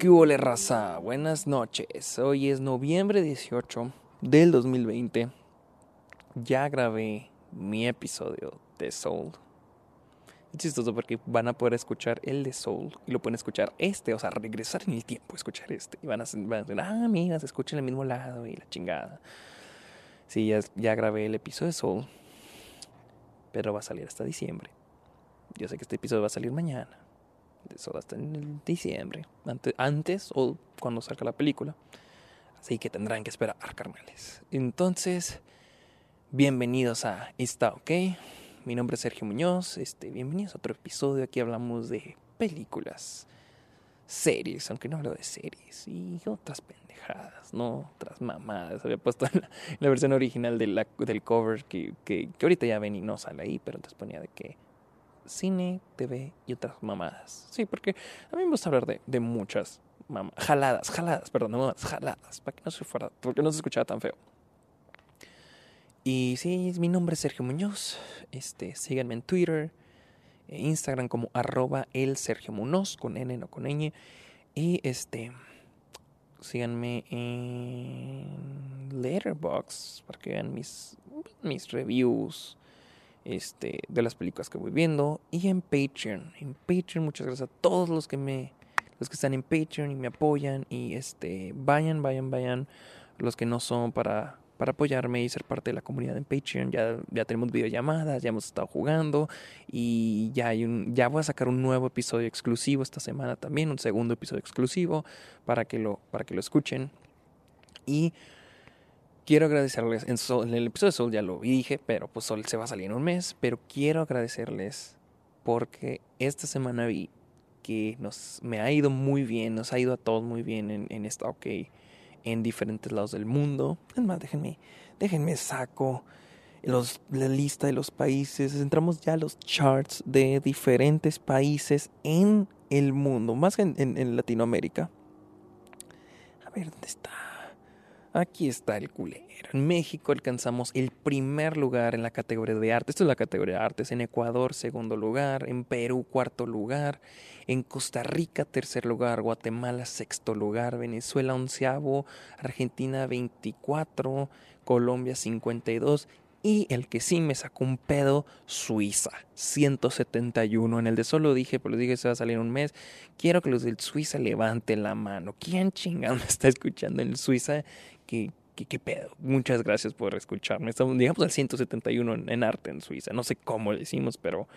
¿Qué huele raza? Buenas noches. Hoy es noviembre 18 del 2020. Ya grabé mi episodio de Soul. Es chistoso porque van a poder escuchar el de Soul y lo pueden escuchar este, o sea, regresar en el tiempo, escuchar este. Y van a, a decir, ah, mira, se escucha en el mismo lado y la chingada. Sí, ya grabé el episodio de Soul, pero va a salir hasta diciembre. Yo sé que este episodio va a salir mañana. Eso hasta en diciembre. Antes, antes o cuando salga la película. Así que tendrán que esperar, carnales. Entonces, bienvenidos a Está OK. Mi nombre es Sergio Muñoz. Este, bienvenidos a otro episodio. Aquí hablamos de películas, series, aunque no hablo de series, y otras pendejadas, ¿no? Otras mamadas. Había puesto en la, versión original de la, del cover que, que, que ahorita ya ven y no sale ahí, pero antes ponía de que cine, TV y otras mamadas. Sí, porque a mí me gusta hablar de, de muchas mamadas. Jaladas, jaladas, perdón, mamadas, jaladas. Para que no se fuera, porque no se escuchaba tan feo. Y sí, mi nombre es Sergio Muñoz. Este, síganme en Twitter, e Instagram como arroba el Sergio Muñoz, con N, no con ñ. Y este, síganme en Letterboxd para que vean mis, mis reviews este, de las películas que voy viendo y en Patreon. En Patreon, muchas gracias a todos los que me los que están en Patreon y me apoyan y este vayan, vayan, vayan los que no son para para apoyarme y ser parte de la comunidad en Patreon. Ya, ya tenemos videollamadas, ya hemos estado jugando y ya hay un ya voy a sacar un nuevo episodio exclusivo esta semana también, un segundo episodio exclusivo para que lo para que lo escuchen. Y quiero agradecerles, en, el episodio de Sol ya lo dije, pero pues Sol se va a salir en un mes, pero quiero agradecerles porque esta semana vi que nos, me ha ido muy bien, nos ha ido a todos muy bien en, en esta OK, en diferentes lados del mundo. Es más, déjenme, déjenme saco la lista de los países, entramos ya a los charts de diferentes países en el mundo, más que en Latinoamérica. A ver, ¿dónde está? Aquí está el culero. En México alcanzamos el primer lugar en la categoría de arte. Esto es la categoría de artes. En Ecuador, segundo lugar. En Perú, cuarto lugar. En Costa Rica, tercer lugar. Guatemala, sexto lugar. Venezuela, onceavo. Argentina, 24. Colombia, 52. Y el que sí me sacó un pedo, Suiza, 171. En el de solo dije, pero dije se va a salir un mes. Quiero que los del Suiza levanten la mano. ¿Quién chingado me está escuchando en Suiza? ¿Qué, qué, qué pedo? Muchas gracias por escucharme. Estamos, digamos, al 171 en, en arte en Suiza. No sé cómo le hicimos, pero,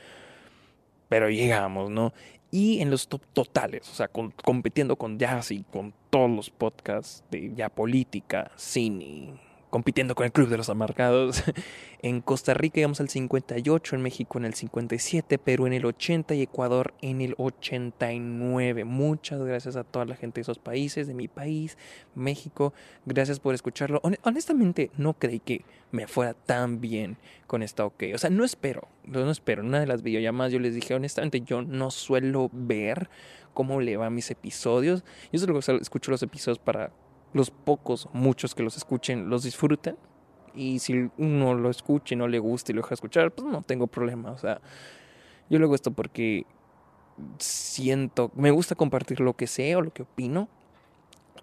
pero llegamos, ¿no? Y en los top totales, o sea, con, compitiendo con jazz y con todos los podcasts de ya política, cine compitiendo con el Club de los Amargados. En Costa Rica íbamos al 58, en México en el 57, Perú en el 80 y Ecuador en el 89. Muchas gracias a toda la gente de esos países, de mi país, México. Gracias por escucharlo. Honestamente, no creí que me fuera tan bien con esta OK. O sea, no espero, no espero. En una de las videollamadas yo les dije, honestamente, yo no suelo ver cómo le va a mis episodios. Yo solo escucho los episodios para los pocos, muchos que los escuchen, los disfruten. Y si uno lo escucha y no le gusta y lo deja escuchar, pues no tengo problema. O sea, yo lo hago esto porque siento, me gusta compartir lo que sé o lo que opino.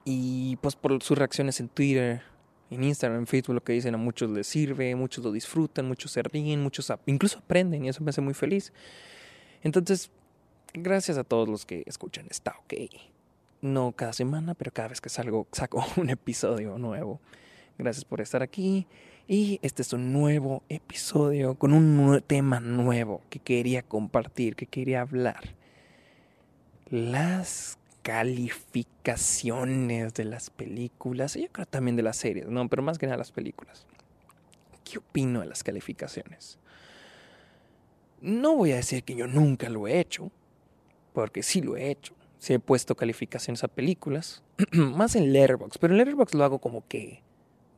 Y pues por sus reacciones en Twitter, en Instagram, en Facebook, lo que dicen a muchos les sirve, muchos lo disfrutan, muchos se ríen, muchos incluso aprenden y eso me hace muy feliz. Entonces, gracias a todos los que escuchan, está ok no cada semana, pero cada vez que salgo saco un episodio nuevo. Gracias por estar aquí y este es un nuevo episodio con un tema nuevo que quería compartir, que quería hablar. Las calificaciones de las películas y yo creo también de las series, no, pero más que nada las películas. ¿Qué opino de las calificaciones? No voy a decir que yo nunca lo he hecho, porque sí lo he hecho si he puesto calificaciones a películas, más en Letterboxd, pero en Letterboxd lo hago como que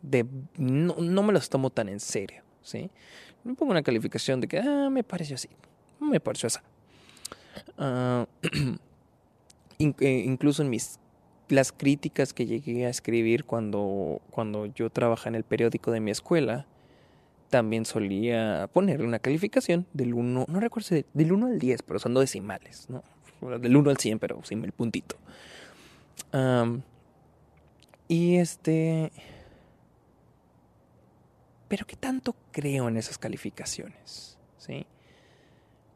de no, no, me los tomo tan en serio, ¿sí? Me pongo una calificación de que ah, me pareció así, me pareció. Uh, in, eh, incluso en mis las críticas que llegué a escribir cuando cuando yo trabajaba en el periódico de mi escuela, también solía ponerle una calificación del 1, no recuerdo del 1 al 10, pero son decimales, ¿no? Del 1 al 100, pero sin el puntito. y este... Pero ¿qué tanto creo en esas calificaciones? ¿Sí?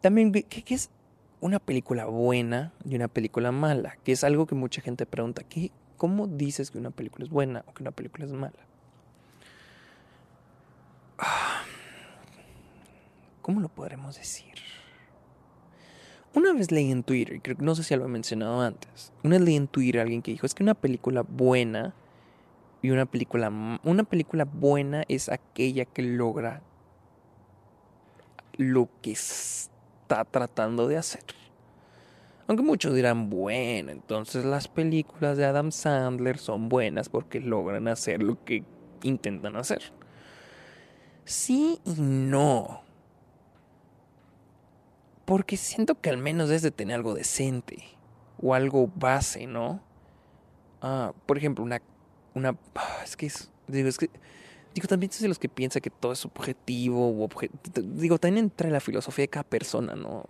También, ¿qué, es una película buena y una película mala? Que es algo que mucha gente pregunta. ¿qué, ¿Cómo dices que una película es buena o que una película es mala? ¿Cómo lo podremos decir? Una vez leí en Twitter, creo, no sé si lo he mencionado antes, una vez leí en Twitter a alguien que dijo, es que una película buena y una película, una película buena es aquella que logra lo que está tratando de hacer. Aunque muchos dirán, bueno, entonces las películas de Adam Sandler son buenas porque logran hacer lo que intentan hacer. Sí y no. Porque siento que al menos es de tener algo decente. O algo base, ¿no? Ah, por ejemplo, una. una ah, es que es. Digo, es que. Digo, también soy de los que piensa que todo es subjetivo o Digo, también entra en la filosofía de cada persona, ¿no?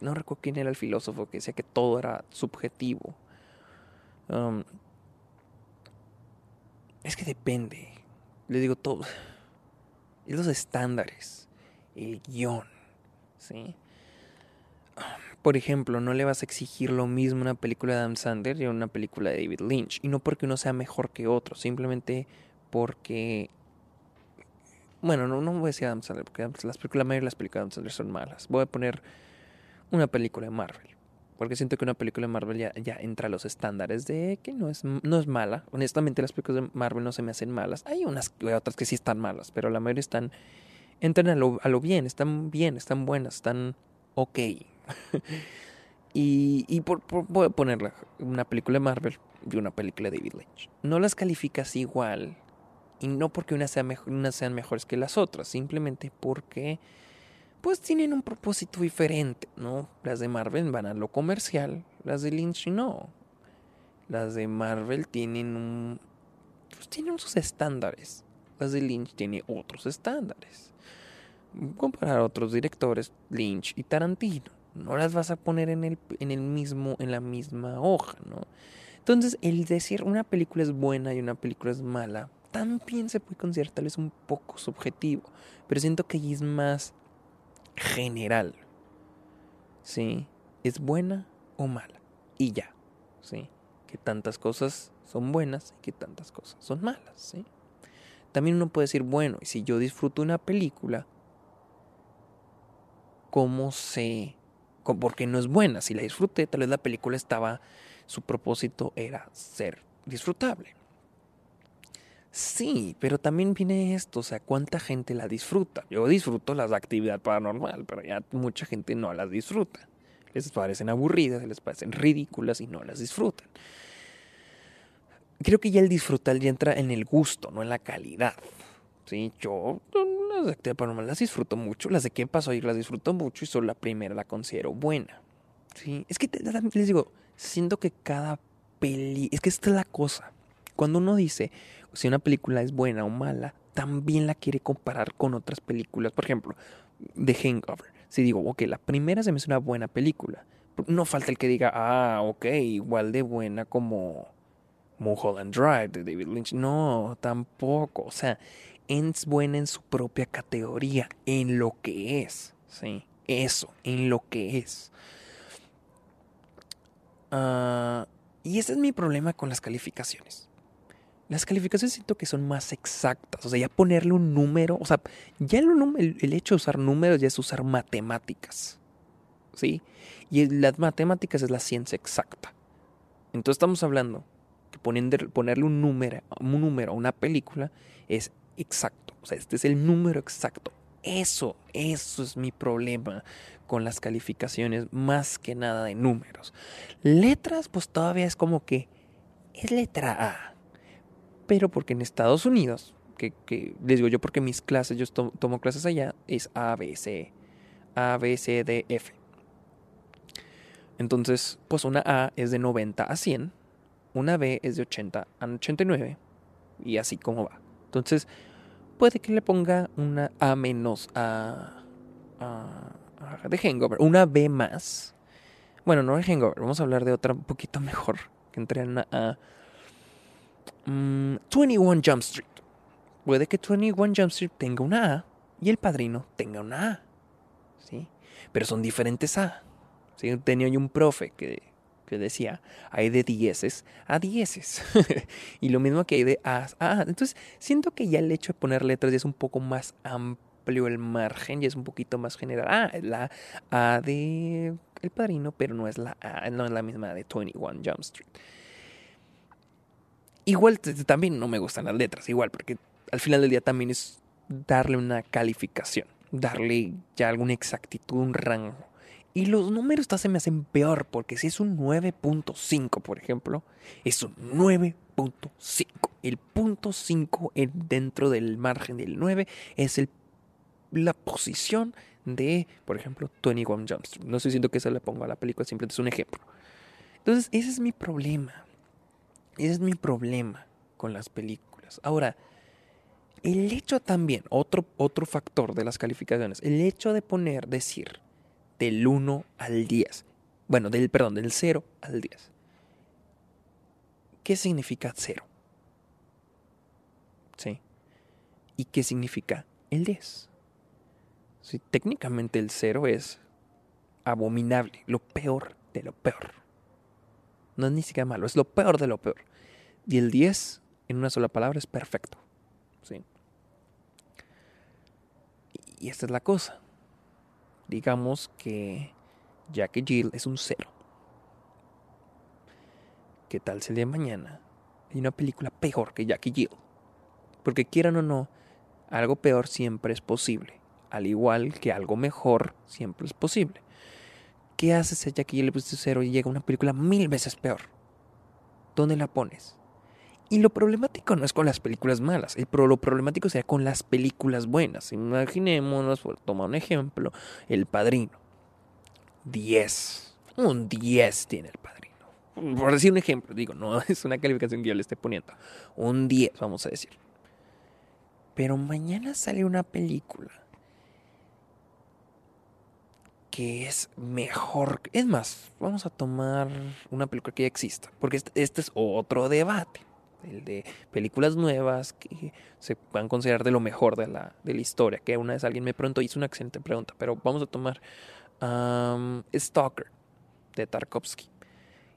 no recuerdo quién era el filósofo que decía que todo era subjetivo. Es que depende. Le digo todo. Es los estándares. El guion. ¿Sí? Por ejemplo, no le vas a exigir lo mismo a una película de Adam Sandler y una película de David Lynch. Y no porque uno sea mejor que otro, simplemente porque. Bueno, no, no voy a decir Adam Sandler, porque las películas, la mayoría de las películas de Adam Sandler son malas. Voy a poner una película de Marvel. Porque siento que una película de Marvel ya, ya entra a los estándares de que no es, no es mala. Honestamente, las películas de Marvel no se me hacen malas. Hay unas otras que sí están malas, pero la mayoría están. Entran a lo, a lo bien, están bien, están buenas, están ok. y y por, voy a poner una película de Marvel y una película de David Lynch. No las calificas igual. Y no porque una sea unas sean mejores que las otras, simplemente porque pues tienen un propósito diferente, ¿no? Las de Marvel van a lo comercial, las de Lynch no. Las de Marvel tienen un pues tienen sus estándares. Las de Lynch tienen otros estándares. Comparar a otros directores, Lynch y Tarantino no las vas a poner en el, en el mismo, en la misma hoja, ¿no? Entonces, el decir una película es buena y una película es mala, también se puede considerar tal vez un poco subjetivo, pero siento que es más general. ¿Sí? ¿Es buena o mala? Y ya, ¿sí? Que tantas cosas son buenas y que tantas cosas son malas, ¿sí? También uno puede decir, bueno, y si yo disfruto una película, ¿cómo sé porque no es buena. Si la disfruté, tal vez la película estaba, su propósito era ser disfrutable. Sí, pero también viene esto, o sea, ¿cuánta gente la disfruta? Yo disfruto las de actividad paranormal, pero ya mucha gente no las disfruta. Les parecen aburridas, les parecen ridículas y no las disfrutan. Creo que ya el disfrutar ya entra en el gusto, no en la calidad. Sí, yo las de actividad paranormal las disfruto mucho. Las de qué pasó ayer las disfruto mucho y solo la primera la considero buena. Sí, es que les digo, siento que cada peli. Es que esta es la cosa. Cuando uno dice si una película es buena o mala, también la quiere comparar con otras películas. Por ejemplo, The Hangover. Si digo, ok, la primera se me hace una buena película. No falta el que diga, ah, ok, igual de buena como Mulholland Drive de David Lynch. No, tampoco. O sea, es buena en su propia categoría, en lo que es. ¿sí? Eso, en lo que es. Ah, y ese es mi problema con las calificaciones. Las calificaciones siento que son más exactas. O sea, ya ponerle un número. O sea, ya el, el hecho de usar números ya es usar matemáticas. ¿Sí? Y las matemáticas es la ciencia exacta. Entonces estamos hablando que ponerle un número, un número a una película es exacto. O sea, este es el número exacto. Eso, eso es mi problema con las calificaciones, más que nada de números. Letras, pues todavía es como que es letra A. Pero porque en Estados Unidos, que, les digo yo porque mis clases, yo tomo, clases allá, es A, B, C, A, B, C, D, F. Entonces, pues una A es de 90 a 100, una B es de 80 a 89, y así como va. Entonces, puede que le ponga una A menos a, de Hangover, una B más. Bueno, no de Hangover, vamos a hablar de otra un poquito mejor. que entregan una A. 21 mm, Jump Street. Puede que 21 Jump Street tenga una A y El Padrino tenga una A. ¿Sí? Pero son diferentes A. ¿Sí? Tenía yo un profe que, decía, hay de dieces a dieces. y lo mismo que hay de A a A. Entonces, siento que ya el hecho de poner letras ya es un poco más amplio el margen, ya es un poquito más general. Ah, la A de El Padrino, pero no es la A, no es la misma de 21 Jump Street. Igual también no me gustan las letras, igual, porque al final del día también es darle una calificación, darle ya alguna exactitud, un rango. Y los números se me hacen peor, porque si es un 9.5, por ejemplo, es un 9.5. El punto 5 dentro del margen del 9 es el, la posición de, por ejemplo, 21 Jump. No estoy diciendo que se le ponga a la película, simplemente es un ejemplo. Entonces, ese es mi problema. Ese es mi problema con las películas. Ahora, el hecho también, otro, otro factor de las calificaciones, el hecho de poner, decir, del 1 al 10. Bueno, del, perdón, del 0 al 10. ¿Qué significa 0? ¿Sí? ¿Y qué significa el 10? Sí, técnicamente el 0 es abominable, lo peor de lo peor. No es ni siquiera malo, es lo peor de lo peor. Y el 10, en una sola palabra, es perfecto. ¿Sí? Y esta es la cosa. Digamos que Jackie Jill es un cero. ¿Qué tal si el día de mañana hay una película peor que Jackie Jill? Porque quieran o no, algo peor siempre es posible. Al igual que algo mejor siempre es posible. ¿Qué haces si Jackie Jill le pusiste cero y llega una película mil veces peor? ¿Dónde la pones? Y lo problemático no es con las películas malas, el lo problemático sería con las películas buenas. Imaginémonos, por tomar un ejemplo, El Padrino. 10. Un 10 tiene El Padrino. Por decir un ejemplo, digo, no es una calificación que yo le esté poniendo. Un 10, vamos a decir. Pero mañana sale una película que es mejor. Es más, vamos a tomar una película que ya exista, porque este, este es otro debate el de películas nuevas que se puedan considerar de lo mejor de la, de la historia. Que una vez alguien me preguntó, hizo una excelente pregunta, pero vamos a tomar Stalker de Tarkovsky.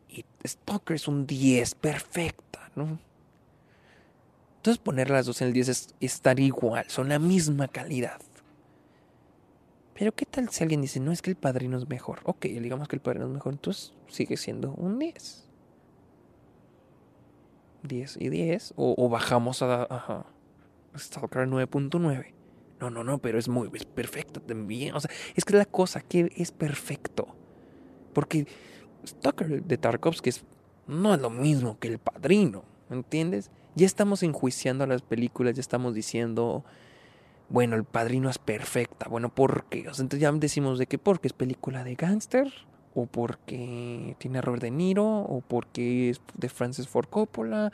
Y Stalker es un 10 perfecta, ¿no? Entonces poner las dos en el 10 es estar igual, son la misma calidad. Pero ¿qué tal si alguien dice, no es que el padrino es mejor? Ok, digamos que el padrino es mejor, entonces sigue siendo un 10. 10 y 10. O, bajamos a, a Stalker 9.9. No, no, no, pero es muy es perfecto también. O sea, es que la cosa que es perfecto. Porque Stalker de Tarkovsky es, no es lo mismo que El Padrino, ¿entiendes? Ya estamos enjuiciando a las películas, ya estamos diciendo, bueno, El Padrino es perfecta. Bueno, ¿por qué? O sea, entonces ya decimos de qué, porque es película de gángster o porque tiene a Robert De Niro, o porque es de Francis Ford Coppola,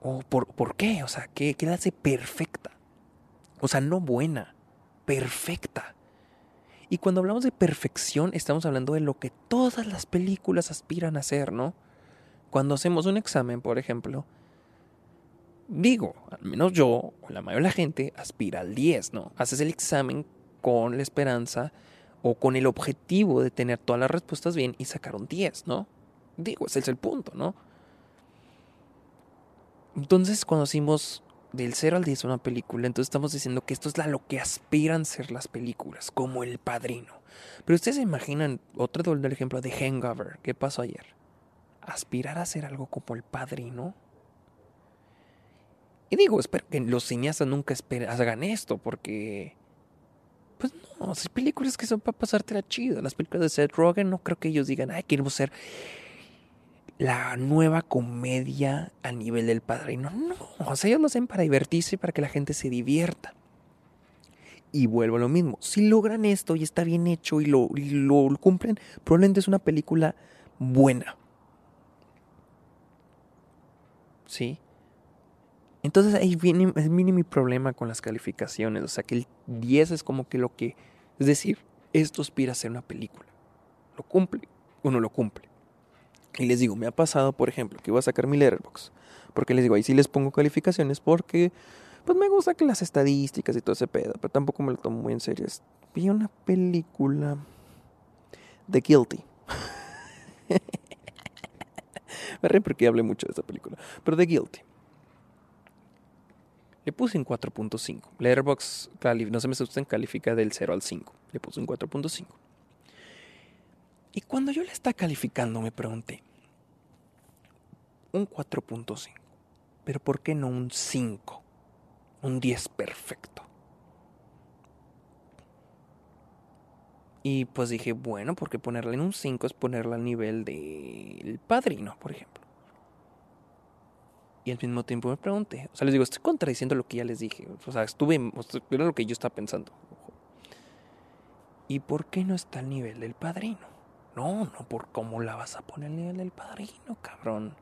o por, por qué, o sea, ¿qué, ¿qué la hace perfecta? O sea, no buena, perfecta. Y cuando hablamos de perfección, estamos hablando de lo que todas las películas aspiran a hacer, ¿no? Cuando hacemos un examen, por ejemplo, digo, al menos yo, o la mayoría de la gente, aspira al 10, ¿no? Haces el examen con la esperanza o con el objetivo de tener todas las respuestas bien y sacar un 10, ¿no? Digo, ese es el punto, ¿no? Entonces, cuando decimos del 0 al 10 una película, entonces estamos diciendo que esto es lo que aspiran ser las películas, como El Padrino. Pero ustedes se imaginan, otro del ejemplo de Hangover, ¿qué pasó ayer? ¿Aspirar a ser algo como El Padrino? Y digo, espero que los cineastas nunca hagan esto, porque pues no, hay películas que son para pasártela chido. Las películas de Seth Rogen no creo que ellos digan, ay, queremos ser la nueva comedia a nivel del padrino. No, o sea, ellos lo hacen para divertirse y para que la gente se divierta. Y vuelvo a lo mismo. Si logran esto y está bien hecho y lo, y lo cumplen, probablemente es una película buena. ¿Sí? Entonces ahí viene, mi problema con las calificaciones. O sea que el 10 es como que lo que... Es decir, esto aspira a ser una película. ¿Lo cumple o no lo cumple? Y les digo, me ha pasado, por ejemplo, que iba a sacar mi letterbox. Porque les digo, ahí sí les pongo calificaciones porque pues me gusta que las estadísticas y todo ese pedo, pero tampoco me lo tomo muy en serio. Vi una película The Guilty. me porque hablé mucho de esta película, pero The Guilty. Le puse en 4.5. Letterboxd, no se me asusten, califica del 0 al 5. Le puse un 4.5. Y cuando yo le estaba calificando me pregunté, un 4.5, pero ¿por qué no un 5? Un 10 perfecto. Y pues dije, bueno, porque ponerla en un 5 es ponerla al nivel del padrino, por ejemplo. Y al mismo tiempo me pregunté, o sea, les digo, estoy contradiciendo lo que ya les dije. O sea, estuve, era lo que yo estaba pensando. ¿Y por qué no está al nivel del padrino? No, no, por cómo la vas a poner al nivel del padrino, cabrón.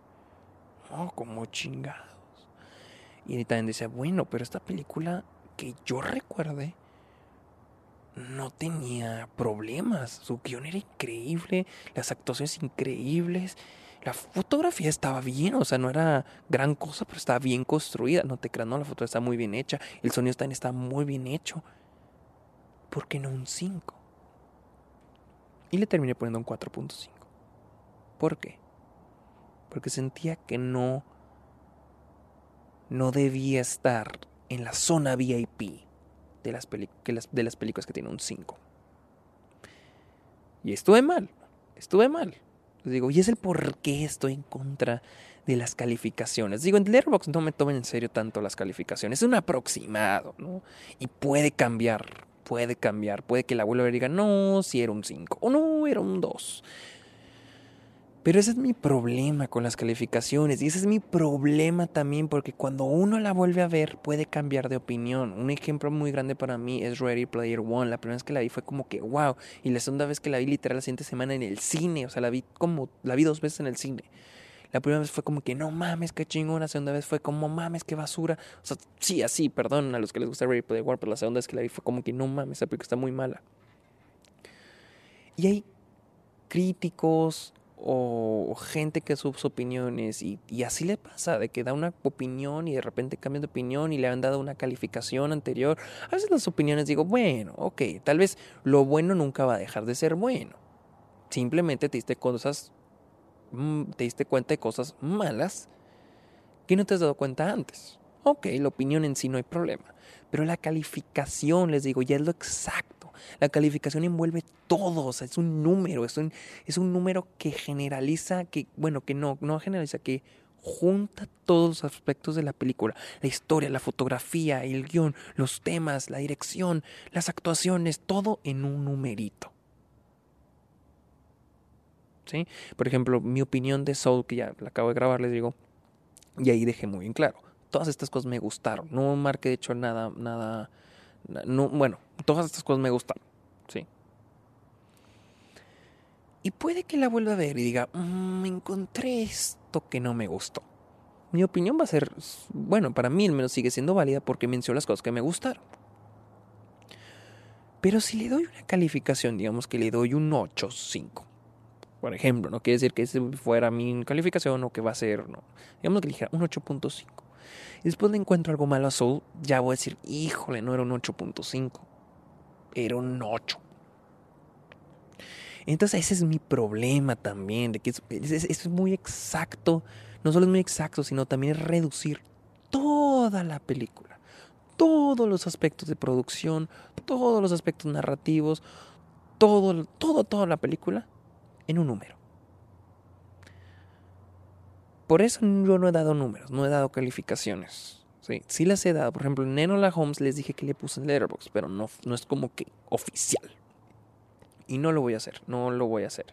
No, como chingados. Y también decía, bueno, pero esta película que yo recuerde no tenía problemas. Su guion era increíble, las actuaciones increíbles. La fotografía estaba bien, o sea, no era gran cosa, pero estaba bien construida. No te creas, no, la foto está muy bien hecha. El sonido también está muy bien hecho. ¿Por qué no un 5? Y le terminé poniendo un 4.5. ¿Por qué? Porque sentía que no no debía estar en la zona VIP de las, de las películas que tiene un 5. Y estuve mal, estuve mal. Les digo, y es el por qué estoy en contra de las calificaciones. Digo, en Letterboxd no me tomen en serio tanto las calificaciones, es un aproximado, ¿no? Y puede cambiar, puede cambiar. Puede que la abuela diga, no, si era un 5 o no, era un 2. Pero ese es mi problema con las calificaciones y ese es mi problema también porque cuando uno la vuelve a ver puede cambiar de opinión. Un ejemplo muy grande para mí es Ready Player One. La primera vez que la vi fue como que wow y la segunda vez que la vi literal la siguiente semana en el cine, o sea, la vi como la vi dos veces en el cine. La primera vez fue como que no mames, qué chingón. La segunda vez fue como mames, qué basura. O sea, sí, así, perdón a los que les gusta Ready Player One, pero la segunda vez que la vi fue como que no mames, esa película está muy mala. Y hay críticos o, gente que sube opiniones y, y, así le pasa, de que da una opinión y de repente cambia de opinión y le han dado una calificación anterior. A veces las opiniones digo, bueno, ok, tal vez lo bueno nunca va a dejar de ser bueno. Simplemente te diste cosas Mm, te diste cuenta de cosas malas que no te has dado cuenta antes. Ok, la opinión en sí no hay problema. Pero la calificación, les digo, ya es lo exacto. La calificación envuelve todo, o sea, es un número, es un, es un número que generaliza, que, bueno, que no, no generaliza, que junta todos los aspectos de la película. La historia, la fotografía, el guion, los temas, la dirección, las actuaciones, todo en un numerito. Por ejemplo, mi opinión de Soul, que ya la acabo de grabar, les digo, y ahí dejé muy bien claro. Todas estas cosas me gustaron. No marqué, de hecho, nada, nada, no, bueno, todas estas cosas me gustaron, ¿sí? Y puede que la vuelva a ver y diga, me mm, encontré esto que no me gustó. Mi opinión va a ser, bueno, para mí al menos sigue siendo válida porque menciono las cosas que me gustaron. Pero si le doy una calificación, digamos que le doy un 8, 5 por ejemplo, no quiere decir que ese fuera mi calificación o que va a ser, no. Digamos que le dijera un 8.5. Y después le encuentro algo malo a Soul, ya voy a decir, híjole, no era un 8.5, era un 8. Entonces ese es mi problema también, de que eso es, muy exacto, no solo es muy exacto, sino también es reducir toda la película, todos los aspectos de producción, todos los aspectos narrativos, todo, todo, toda la película en un número. Por eso yo no he dado números, no he dado calificaciones. Sí, sí las he dado. Por ejemplo, en Enola Holmes les dije que le puse en Letterboxd, pero no, no es como que oficial. Y no lo voy a hacer, no lo voy a hacer.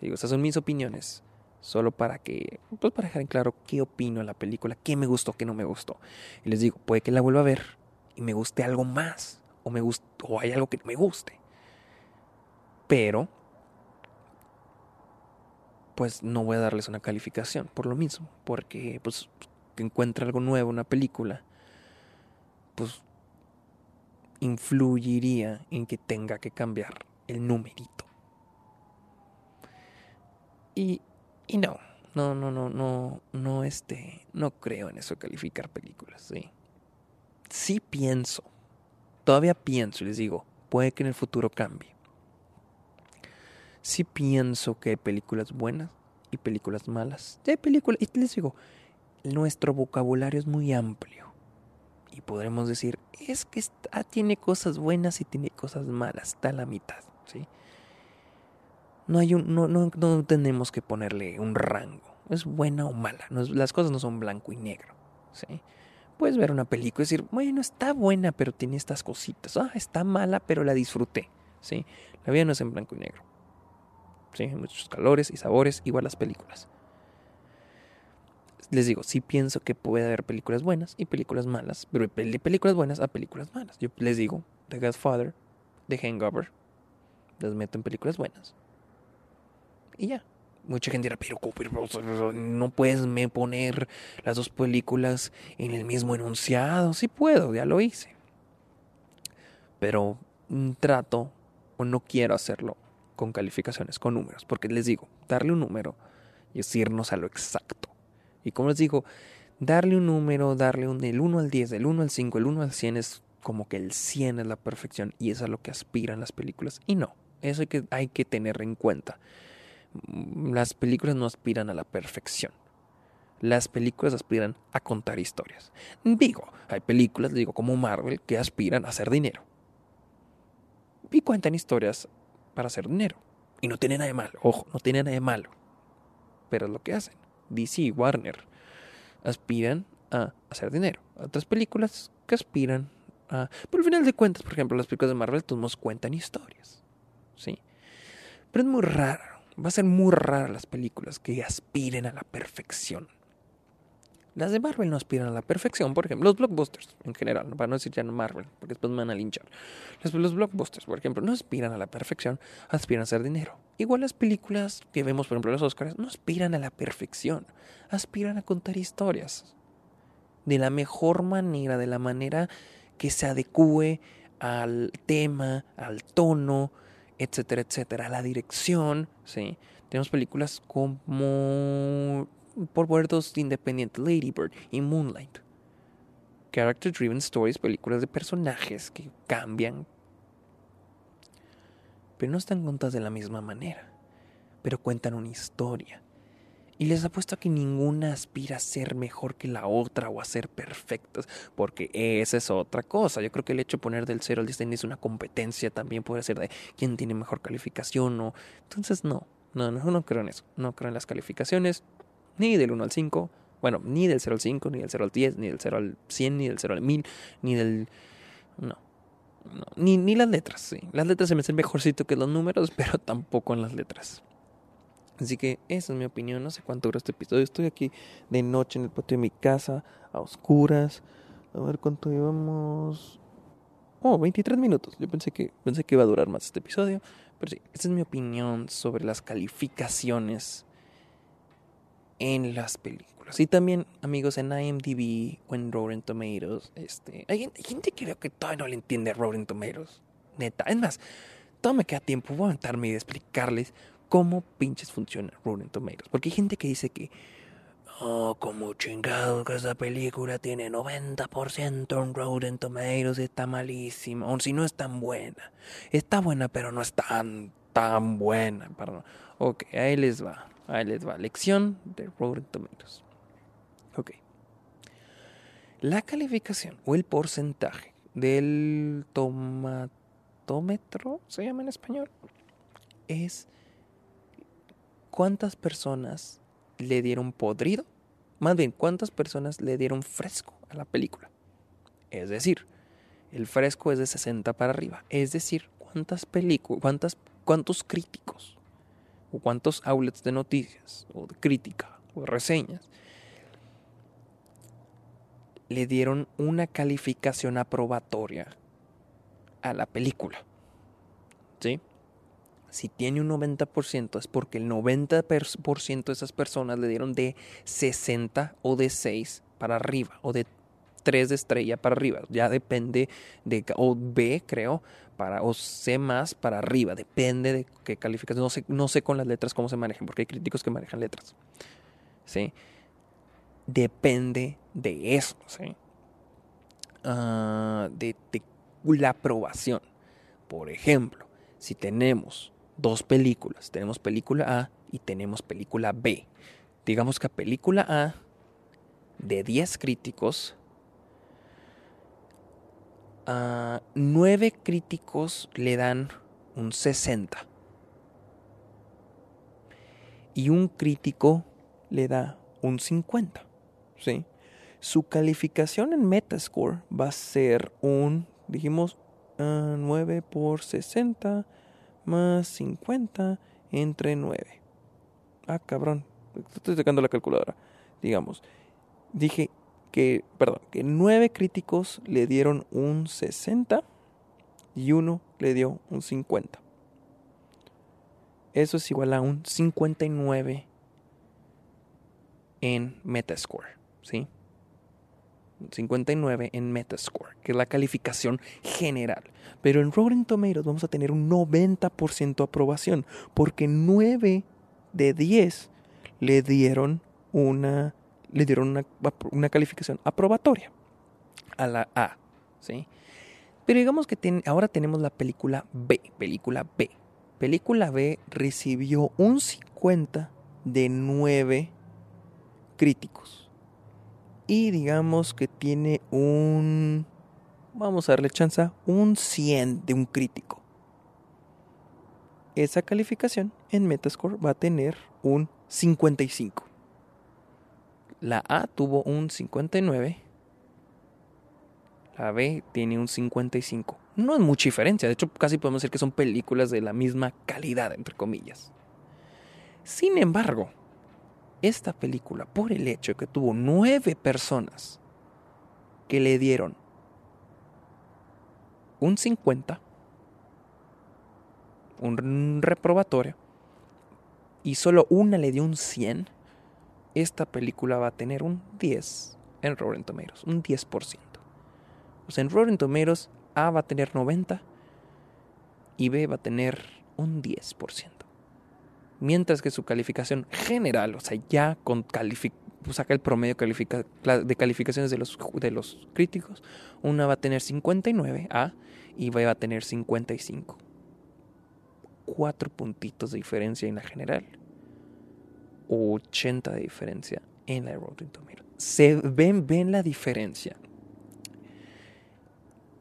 digo, estas son mis opiniones. Solo para que, pues para dejar en claro qué opino de la película, qué me gustó, qué no me gustó. Y les digo, puede que la vuelva a ver y me guste algo más. O me o hay algo que me guste. Pero pues no voy a darles una calificación por lo mismo, porque pues que encuentre algo nuevo, una película, pues influiría en que tenga que cambiar el numerito. Y, Y no, no, no, no, no, no, este, no creo en eso de calificar películas, sí. Sí pienso, todavía pienso y les digo, puede que en el futuro cambie. Sí pienso que hay películas buenas y películas malas. hay películas, y les digo, nuestro vocabulario es muy amplio. Y podremos decir, es que está, tiene cosas buenas y tiene cosas malas, está a la mitad, ¿sí? No, hay un, no, no, no tenemos que ponerle un rango. Es buena o mala. las cosas no son blanco y negro. ¿sí? Puedes ver una película y decir, bueno, está buena, pero tiene estas cositas. Ah, está mala, pero la disfruté. ¿sí? La vida no es en blanco y negro. ¿sí? Hay muchos colores y sabores, igual las películas. Les digo, sí pienso que puede haber películas buenas y películas malas, pero de películas buenas a películas malas. Yo les digo, The Godfather, The Hangover, las meto en películas buenas y ya. Mucha gente dirá, pero no puedes me poner las dos películas en el mismo enunciado. Sí puedo, ya lo hice. Pero trato o no quiero hacerlo con calificaciones, con números. Porque les digo, darle un número y es irnos a lo exacto. Y como les digo, darle un número, darle un del 1 al 10, del 1 al 5, el 1 al 100 es como que el 100 es la perfección y es a lo que aspiran las películas. Y no, eso hay que, hay que tener en cuenta. Mm, las películas no aspiran a la perfección. Las películas aspiran a contar historias. Digo, hay películas, digo, como Marvel, que aspiran a hacer dinero. Y cuentan historias para hacer dinero. Y no tiene nada malo, ojo, no tiene nada de malo. Pero es lo que hacen. DC y Warner aspiran a hacer dinero. Otras películas que aspiran a... Pero al final de cuentas, por ejemplo, las películas de Marvel, todos nos cuentan historias. ¿Sí? Pero es muy raro Va a ser muy rara las películas que aspiren a la perfección. Las de Marvel no aspiran a la perfección, por ejemplo, los blockbusters en general, para no decir ya no Marvel, porque después me van a linchar. Los, los, blockbusters, por ejemplo, no aspiran a la perfección, aspiran a hacer dinero. Igual las películas que vemos, por ejemplo, los Oscars, no aspiran a la perfección, aspiran a contar historias. De la mejor manera, de la manera que se adecue al tema, al tono, etcétera, etcétera. La dirección, ¿sí? Tenemos películas como, por puertos independientes, Lady Bird y Moonlight. Character Driven Stories, películas de personajes que cambian, pero no están contadas de la misma manera, pero cuentan una historia. Y les apuesto a que ninguna aspira a ser mejor que la otra o a ser perfectas, porque esa es otra cosa. Yo creo que el hecho de poner del 0 al 10 es una competencia también, puede ser de quién tiene mejor calificación o... Entonces no, no, no, no creo en eso. No creo en las calificaciones, ni del 1 al 5, bueno, ni del 0 al 5, ni del 0 al 10, ni del 0 al 100, ni del 0 al 1000, ni del... No. no. Ni, ni las letras, sí. Las letras se me hacen mejorcito que los números, pero tampoco en las letras. Así que esa es mi opinión. No sé cuánto dura este episodio. Estoy aquí de noche en el patio de mi casa, a oscuras. A ver cuánto llevamos. Oh, 23 minutos. Yo pensé que, pensé que iba a durar más este episodio. Pero sí, esa es mi opinión sobre las calificaciones en las películas. Y también, amigos, en IMDb o en Rotten Tomatoes. Este, hay, gente que creo que todavía no le entiende Rotten Tomatoes. Neta. Es más, todo me queda tiempo. Voy a aventarme y explicarles cómo pinches funciona Rotten Tomatoes. Porque hay gente que dice que, oh, como chingado que esa película tiene 90% en Rotten Tomatoes, está malísima, o si no es tan buena. Está buena, pero no es tan, tan buena. Perdón. Ok, ahí les va, ahí les va. Lección de Rotten Tomatoes. Ok. La calificación o el porcentaje del tomatómetro, se llama en español, es ¿cuántas personas le dieron podrido? Más bien, ¿cuántas personas le dieron fresco a la película? Es decir, el fresco es de 60 para arriba. Es decir, ¿cuántas películas, cuántas, cuántos críticos o cuántos outlets de noticias o de crítica o de reseñas le dieron una calificación aprobatoria a la película? ¿Sí? si tiene un 90% es porque el 90% de esas personas le dieron de 60 o de 6 para arriba o de 3 de estrella para arriba. Ya depende de, o B creo, para, o C más para arriba. Depende de qué calificación. No sé, no sé con las letras cómo se manejan, porque hay críticos que manejan letras. ¿Sí? Depende de eso, ¿sí? Ah, de, de la aprobación. Por ejemplo, si tenemos dos películas, tenemos película A y tenemos película B. Digamos que a película A, de 10 críticos, a 9 críticos le dan un 60. Y un crítico le da un 50. ¿sí? Su calificación en Metascore va a ser un, dijimos, 9 ah, por 60 más 50 entre 9. Ah, cabrón. Estoy sacando la calculadora. Digamos. Dije que, perdón, que 9 críticos le dieron un 60 y uno le dio un 50. Eso es igual a un 59 en Metascore, ¿sí? 59 en Metascore, que es la calificación general. Pero en Rotten Tomatoes vamos a tener un 90% aprobación, porque 9 de 10 le dieron una, le dieron una, una calificación aprobatoria a la A, ¿sí? Pero digamos que ahora tenemos la película B, película B. Película B recibió un 50 de 9 críticos y digamos que tiene un, vamos a darle chance, un 100 de un crítico. Esa calificación en Metascore va a tener un 55. La A tuvo un 59. La B tiene un 55. No es mucha diferencia. De hecho, casi podemos decir que son películas de la misma calidad, entre comillas. Sin embargo, esta película por el hecho de que tuvo nueve personas que le dieron un 50, un reprobatorio, y solo una le dio un 100, esta película va a tener un 10 en Rotten Tomatoes, un 10%. O sea, en Rotten Tomatoes A va a tener 90 y B va a tener un 10% mientras que su calificación general, o sea, ya con saca el promedio de calificaciones de los, de los críticos, una va a tener 59 A y va a tener 55. Cuatro puntitos de diferencia en la general. 80 de diferencia en la Rotten Tomatoes. Se ven, ven la diferencia.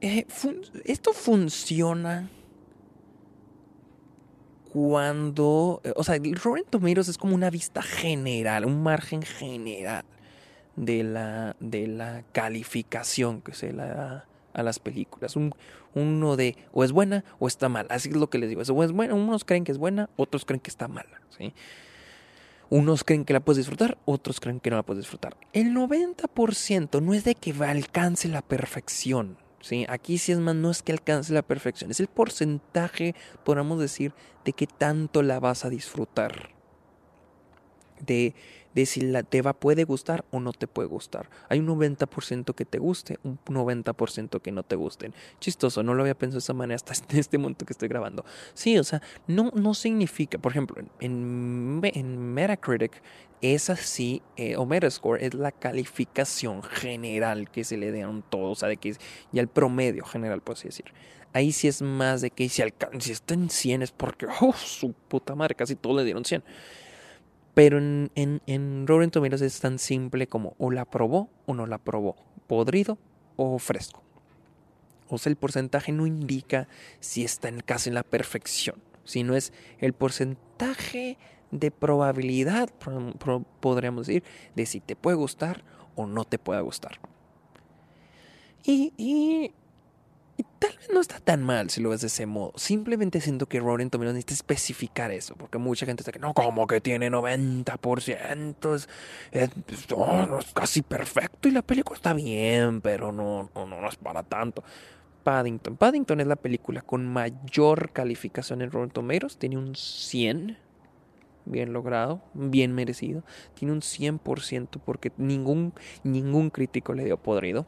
Eh, esto funciona cuando, eh, o sea, Rotten Tomatoes es como una vista general, un margen general de la, de la calificación que se le da a las películas. Un, uno de o es buena o está mala. Así es lo que les digo. O es buena, unos creen que es buena, otros creen que está mala. ¿sí? Unos creen que la puedes disfrutar, otros creen que no la puedes disfrutar. El 90% no es de que alcance la perfección. ¿sí? Aquí sí es más, no es que alcance la perfección, es el porcentaje, podríamos decir, de que tanto la vas a disfrutar. De, de si la te va, puede gustar o no te puede gustar. Hay un 90% que te guste, un 90% que no te gusten. Chistoso, no lo había pensado de esa manera hasta este momento que estoy grabando. Sí, o sea, no, no significa, por ejemplo, en, en Metacritic esa sí, eh, o Metascore es la calificación general que se le dan todos, o sea, de que ya el promedio general, por así decir. Ahí sí es más de que si, si está en 100 es porque, oh, su puta madre, casi todos le dieron 100. Pero en, en, en Rotten Tomatoes es tan simple como o la probó o no la probó, podrido o fresco. O sea, el porcentaje no indica si está en casi en la perfección, sino es el porcentaje de probabilidad, podríamos decir, de si te puede gustar o no te puede gustar. Y, y, tal vez no está tan mal si lo ves de ese modo. Simplemente siento que Rotten Tomatoes necesita especificar eso, porque mucha gente dice que no, como que tiene 90%, es, es, no, es casi perfecto y la película está bien, pero no, no, no es para tanto. Paddington. Paddington es la película con mayor calificación en Rotten Tomatoes, tiene un 100 bien logrado, bien merecido. Tiene un 100% porque ningún, ningún crítico le dio podrido.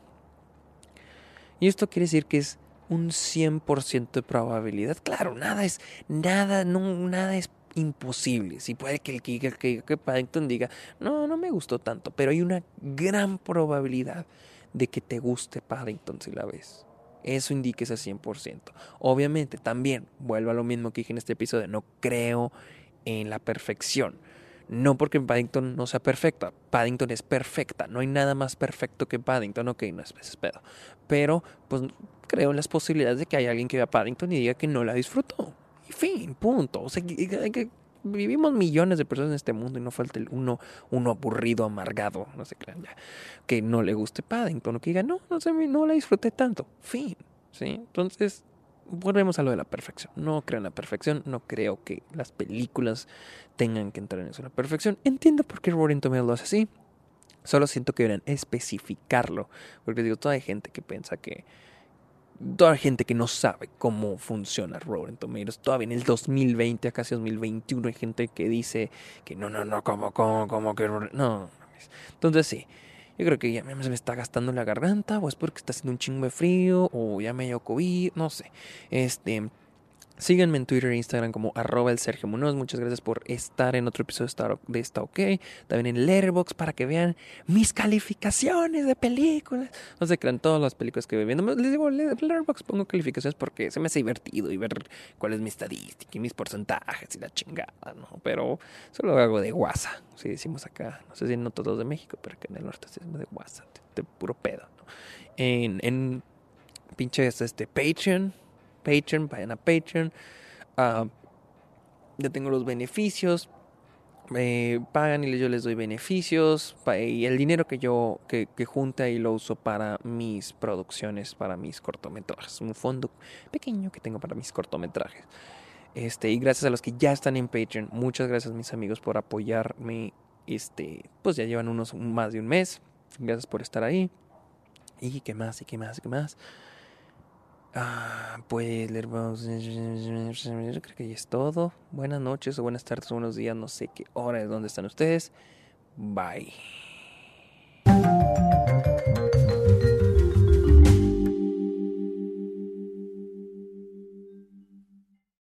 Y esto quiere decir que es un 100% de probabilidad. Claro, nada es, nada, no, nada es imposible. Si puede que el que, que, que Paddington diga, no, no me gustó tanto, pero hay una gran probabilidad de que te guste Paddington si la ves. Eso indica ese 100%. Obviamente, también, vuelvo a lo mismo que dije en este episodio, no creo en la perfección. No porque Paddington no sea perfecta, Paddington es perfecta, no hay nada más perfecto que Paddington, ok, no es, es pedo. Pero, pues creo en las posibilidades de que haya alguien que vea Paddington y diga que no la disfrutó. Y fin, punto. O sea, que, vivimos millones de personas en este mundo y no falta el uno, uno aburrido, amargado, no sé, ya, que no le guste Paddington o que diga, no, no, sé, no la disfruté tanto. Fin, ¿sí? Entonces, volvemos a lo de la perfección. No creo en la perfección, no creo que las películas tengan que entrar en eso, la perfección. Entiendo por qué Rotten Tomatoes lo hace así. Solo siento que deberían especificarlo. Porque digo, toda gente que piensa que. Toda gente que no sabe cómo funciona Rotten Tomatoes. Todavía en el 2020, a casi 2021, hay gente que dice que no, no, no, como, como, como que. No. Entonces sí. Yo creo que ya se me está gastando la garganta, o es porque está haciendo un chingo de frío, o ya me dio COVID, no sé. Este. Síganme en Twitter e Instagram como arroba el Sergio Munoz. Muchas gracias por estar en otro episodio de esta OK. También en Letterboxd para que vean mis calificaciones de películas. No se crean todas las películas que voy viendo. Les digo, Letterboxd pongo calificaciones porque se me hace divertido y ver cuál es mi estadística y mis porcentajes y la chingada, ¿no? Pero solo hago de WhatsApp. Si decimos acá, no sé si en todos de México, pero que en el norte es de WhatsApp, de, puro pedo, ¿no? En, en pinches este, Patreon Patreon, vayan a Patreon. Uh, tengo los beneficios. pagan y yo les doy beneficios. Y el dinero que yo que, que junte ahí lo uso para mis producciones, para mis cortometrajes. Un fondo pequeño que tengo para mis cortometrajes. Este, y gracias a los que ya están en Patreon. Muchas gracias mis amigos por apoyarme. Este, pues ya llevan unos más de un mes. Gracias por estar ahí. Y qué más, y qué más, y qué más. Ah, pues, creo que ya es todo. Buenas noches o buenas tardes o buenos días, no sé qué hora es, dónde están ustedes. Bye.